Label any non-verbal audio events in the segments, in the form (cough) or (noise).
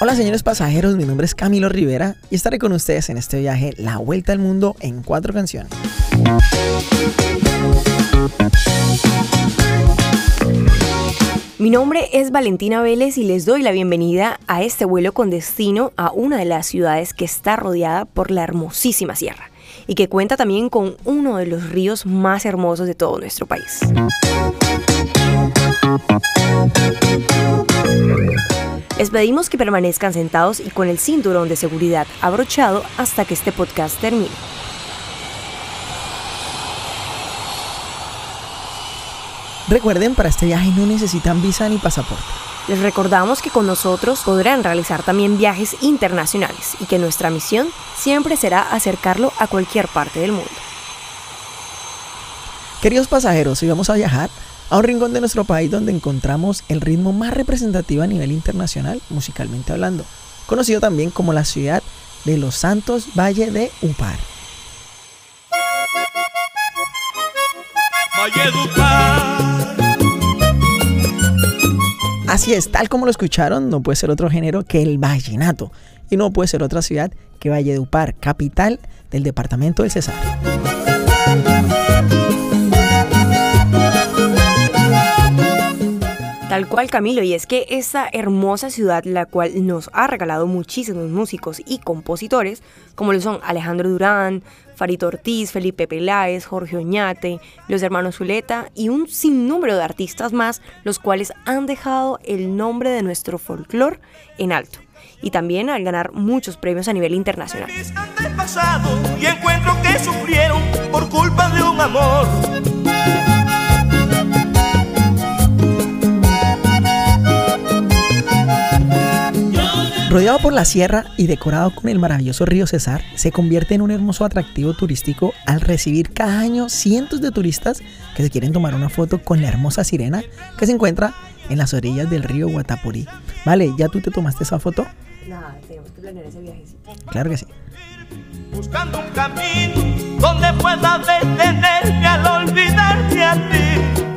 Hola señores pasajeros, mi nombre es Camilo Rivera y estaré con ustedes en este viaje La Vuelta al Mundo en cuatro canciones. Mi nombre es Valentina Vélez y les doy la bienvenida a este vuelo con destino a una de las ciudades que está rodeada por la hermosísima sierra y que cuenta también con uno de los ríos más hermosos de todo nuestro país. Les pedimos que permanezcan sentados y con el cinturón de seguridad abrochado hasta que este podcast termine. Recuerden, para este viaje no necesitan visa ni pasaporte. Les recordamos que con nosotros podrán realizar también viajes internacionales y que nuestra misión siempre será acercarlo a cualquier parte del mundo. Queridos pasajeros, hoy vamos a viajar a un rincón de nuestro país donde encontramos el ritmo más representativo a nivel internacional, musicalmente hablando, conocido también como la ciudad de Los Santos Valle de Upar. Valle de Upar. Así es, tal como lo escucharon, no puede ser otro género que el vallenato. Y no puede ser otra ciudad que Valledupar, capital del departamento del Cesar. Tal cual Camilo, y es que esta hermosa ciudad, la cual nos ha regalado muchísimos músicos y compositores, como lo son Alejandro Durán, Farito Ortiz, Felipe Peláez, Jorge Oñate, los hermanos Zuleta y un sinnúmero de artistas más, los cuales han dejado el nombre de nuestro folclore en alto y también al ganar muchos premios a nivel internacional. Rodeado por la sierra y decorado con el maravilloso río Cesar, se convierte en un hermoso atractivo turístico al recibir cada año cientos de turistas que se quieren tomar una foto con la hermosa sirena que se encuentra en las orillas del río Guatapurí. Vale, ¿ya tú te tomaste esa foto? Nada, tenemos que planear ese viajecito. Claro que sí. Buscando un camino donde pueda detenerme al olvidarte a ti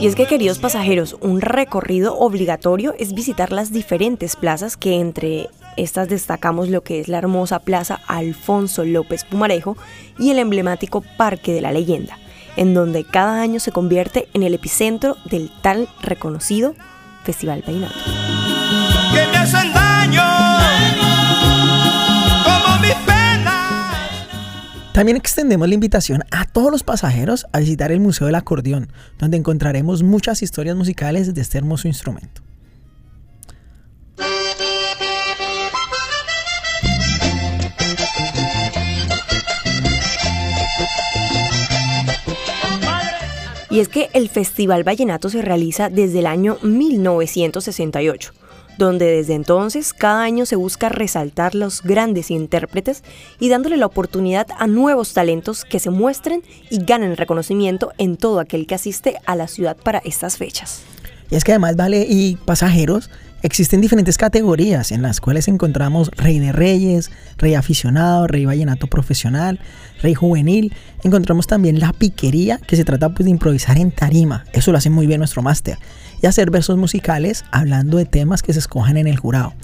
y es que, queridos pasajeros, un recorrido obligatorio es visitar las diferentes plazas que entre estas destacamos lo que es la hermosa Plaza Alfonso López Pumarejo y el emblemático Parque de la Leyenda, en donde cada año se convierte en el epicentro del tal reconocido Festival Vallenato. También extendemos la invitación a todos los pasajeros a visitar el Museo del Acordeón, donde encontraremos muchas historias musicales de este hermoso instrumento. Y es que el Festival Vallenato se realiza desde el año 1968 donde desde entonces cada año se busca resaltar los grandes intérpretes y dándole la oportunidad a nuevos talentos que se muestren y ganen reconocimiento en todo aquel que asiste a la ciudad para estas fechas. Y es que además, vale, y pasajeros, existen diferentes categorías en las cuales encontramos rey de reyes, rey aficionado, rey vallenato profesional, rey juvenil. Encontramos también la piquería, que se trata pues de improvisar en tarima. Eso lo hace muy bien nuestro máster y hacer versos musicales hablando de temas que se escojan en el jurado.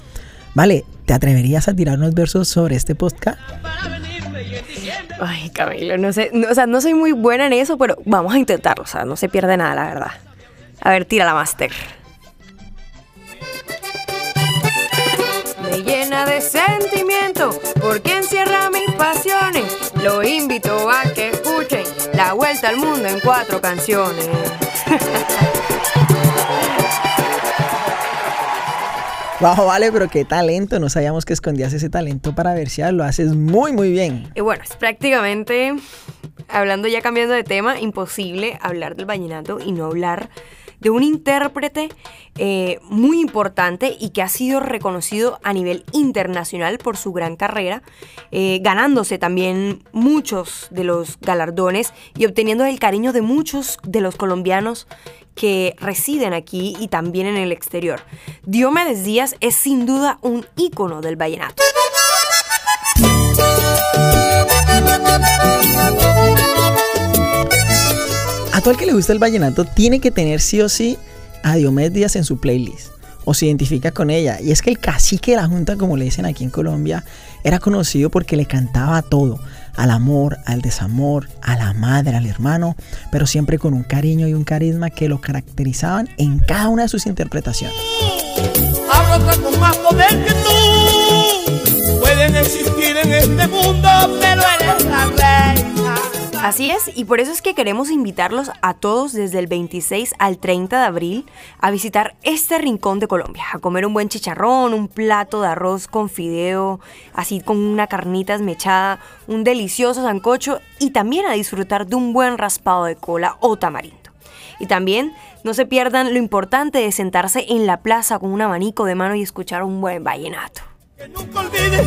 Vale, ¿te atreverías a tirar unos versos sobre este podcast? Ay, Camilo, no sé, o sea, no soy muy buena en eso, pero vamos a intentarlo, o sea, no se pierde nada, la verdad. A ver, tira la máster. Llena de sentimiento porque encierra mis pasiones. Lo invito a que escuchen la vuelta al mundo en cuatro canciones. (laughs) Bajo, vale, pero qué talento. No sabíamos que escondías ese talento para ver si lo haces muy, muy bien. Y bueno, es prácticamente, hablando ya cambiando de tema, imposible hablar del vallenato y no hablar de un intérprete eh, muy importante y que ha sido reconocido a nivel internacional por su gran carrera, eh, ganándose también muchos de los galardones y obteniendo el cariño de muchos de los colombianos que residen aquí y también en el exterior. Diomedes Díaz es sin duda un ícono del vallenato. A todo el que le gusta el vallenato tiene que tener sí o sí a Diomedes en su playlist o se identifica con ella. Y es que el cacique de la Junta, como le dicen aquí en Colombia, era conocido porque le cantaba a todo, al amor, al desamor, a la madre, al hermano, pero siempre con un cariño y un carisma que lo caracterizaban en cada una de sus interpretaciones. Así es, y por eso es que queremos invitarlos a todos desde el 26 al 30 de abril a visitar este rincón de Colombia, a comer un buen chicharrón, un plato de arroz con fideo, así con una carnita esmechada, un delicioso sancocho y también a disfrutar de un buen raspado de cola o tamarindo. Y también no se pierdan lo importante de sentarse en la plaza con un abanico de mano y escuchar un buen vallenato. Que nunca olvides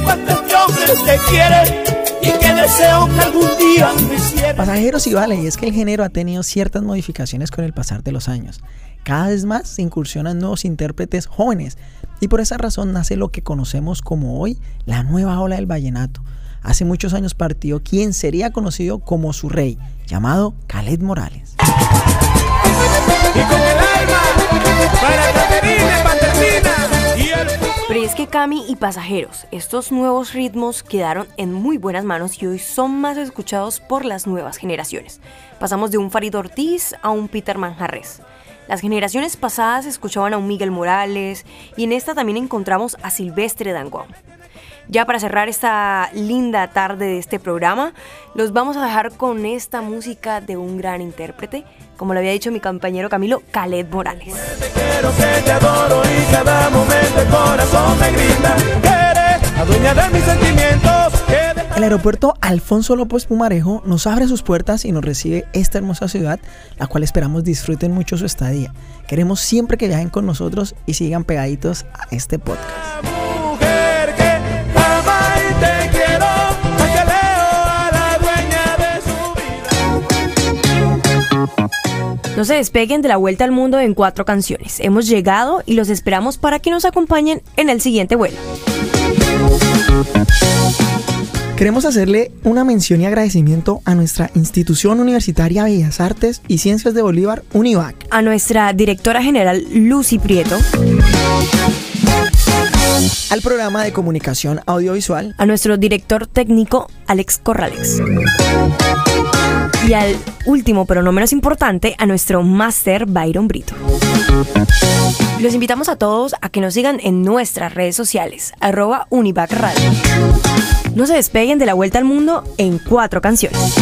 hombres te quieren y que deseo que algún día me Pasajeros y vale, y es que el género ha tenido ciertas modificaciones con el pasar de los años. Cada vez más se incursionan nuevos intérpretes jóvenes y por esa razón nace lo que conocemos como hoy la nueva ola del vallenato. Hace muchos años partió quien sería conocido como su rey, llamado Khaled Morales. Y con el Cami y Pasajeros, estos nuevos ritmos quedaron en muy buenas manos y hoy son más escuchados por las nuevas generaciones. Pasamos de un Farid Ortiz a un Peter Manjarres. Las generaciones pasadas escuchaban a un Miguel Morales y en esta también encontramos a Silvestre Dangón. Ya para cerrar esta linda tarde de este programa, los vamos a dejar con esta música de un gran intérprete, como lo había dicho mi compañero Camilo, Khaled Morales. El aeropuerto Alfonso López Pumarejo nos abre sus puertas y nos recibe esta hermosa ciudad, la cual esperamos disfruten mucho su estadía. Queremos siempre que viajen con nosotros y sigan pegaditos a este podcast. No se despeguen de la vuelta al mundo en cuatro canciones. Hemos llegado y los esperamos para que nos acompañen en el siguiente vuelo. Queremos hacerle una mención y agradecimiento a nuestra institución universitaria Bellas Artes y Ciencias de Bolívar, UNIVAC. A nuestra directora general Lucy Prieto. Al programa de comunicación audiovisual. A nuestro director técnico Alex Corrales. Y al último, pero no menos importante, a nuestro máster Byron Brito. Los invitamos a todos a que nos sigan en nuestras redes sociales, arroba Univac Radio. No se despeguen de la vuelta al mundo en cuatro canciones.